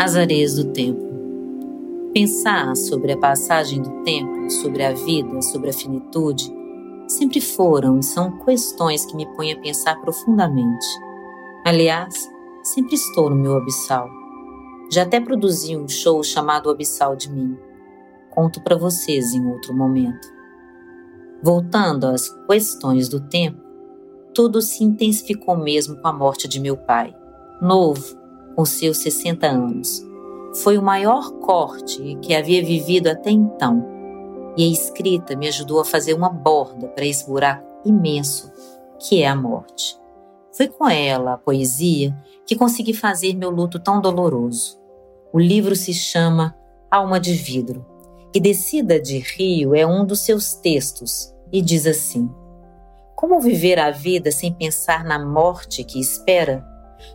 As areias do tempo. Pensar sobre a passagem do tempo, sobre a vida, sobre a finitude, sempre foram e são questões que me põem a pensar profundamente. Aliás, sempre estou no meu abissal. Já até produzi um show chamado Abissal de Mim. Conto para vocês em outro momento. Voltando às questões do tempo, tudo se intensificou mesmo com a morte de meu pai, novo, com seus 60 anos. Foi o maior corte que havia vivido até então, e a escrita me ajudou a fazer uma borda para esse buraco imenso que é a morte. Foi com ela, a poesia, que consegui fazer meu luto tão doloroso. O livro se chama Alma de Vidro, e Descida de Rio é um dos seus textos, e diz assim: Como viver a vida sem pensar na morte que espera?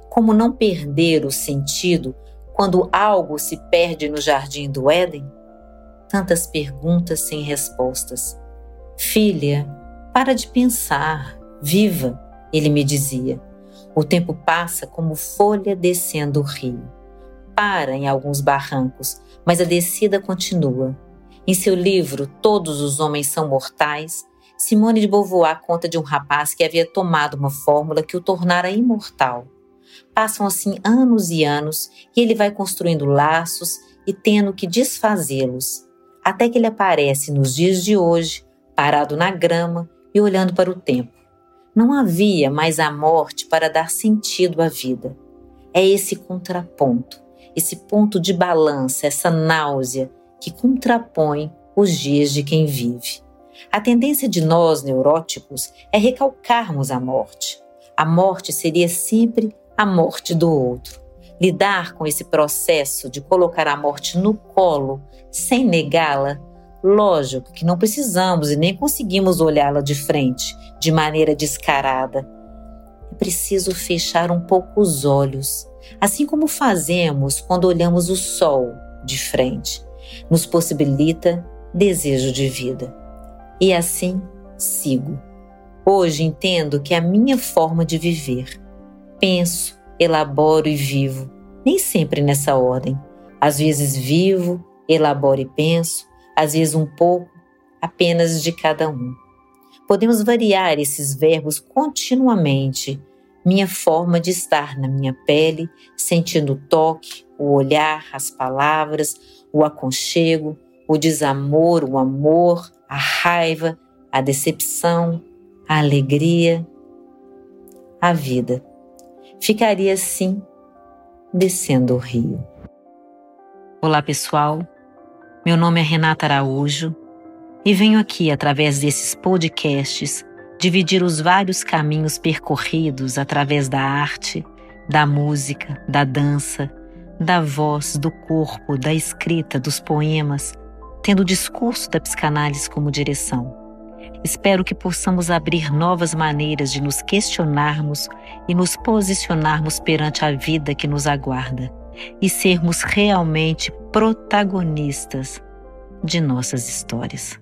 Como não perder o sentido quando algo se perde no jardim do Éden? Tantas perguntas sem respostas. Filha, para de pensar, viva, ele me dizia. O tempo passa como folha descendo o rio. Para em alguns barrancos, mas a descida continua. Em seu livro Todos os Homens São Mortais, Simone de Beauvoir conta de um rapaz que havia tomado uma fórmula que o tornara imortal. Passam assim anos e anos e ele vai construindo laços e tendo que desfazê-los, até que ele aparece nos dias de hoje, parado na grama e olhando para o tempo. Não havia mais a morte para dar sentido à vida. É esse contraponto, esse ponto de balança, essa náusea que contrapõe os dias de quem vive. A tendência de nós neuróticos é recalcarmos a morte. A morte seria sempre a morte do outro. Lidar com esse processo de colocar a morte no colo sem negá-la, lógico que não precisamos e nem conseguimos olhá-la de frente, de maneira descarada. É preciso fechar um pouco os olhos, assim como fazemos quando olhamos o sol de frente. Nos possibilita desejo de vida e assim sigo. Hoje entendo que a minha forma de viver. Penso, elaboro e vivo, nem sempre nessa ordem. Às vezes vivo, elaboro e penso, às vezes um pouco, apenas de cada um. Podemos variar esses verbos continuamente. Minha forma de estar na minha pele, sentindo o toque, o olhar, as palavras, o aconchego, o desamor, o amor, a raiva, a decepção, a alegria, a vida. Ficaria assim, descendo o rio. Olá, pessoal. Meu nome é Renata Araújo e venho aqui, através desses podcasts, dividir os vários caminhos percorridos através da arte, da música, da dança, da voz, do corpo, da escrita, dos poemas, tendo o discurso da psicanálise como direção. Espero que possamos abrir novas maneiras de nos questionarmos e nos posicionarmos perante a vida que nos aguarda e sermos realmente protagonistas de nossas histórias.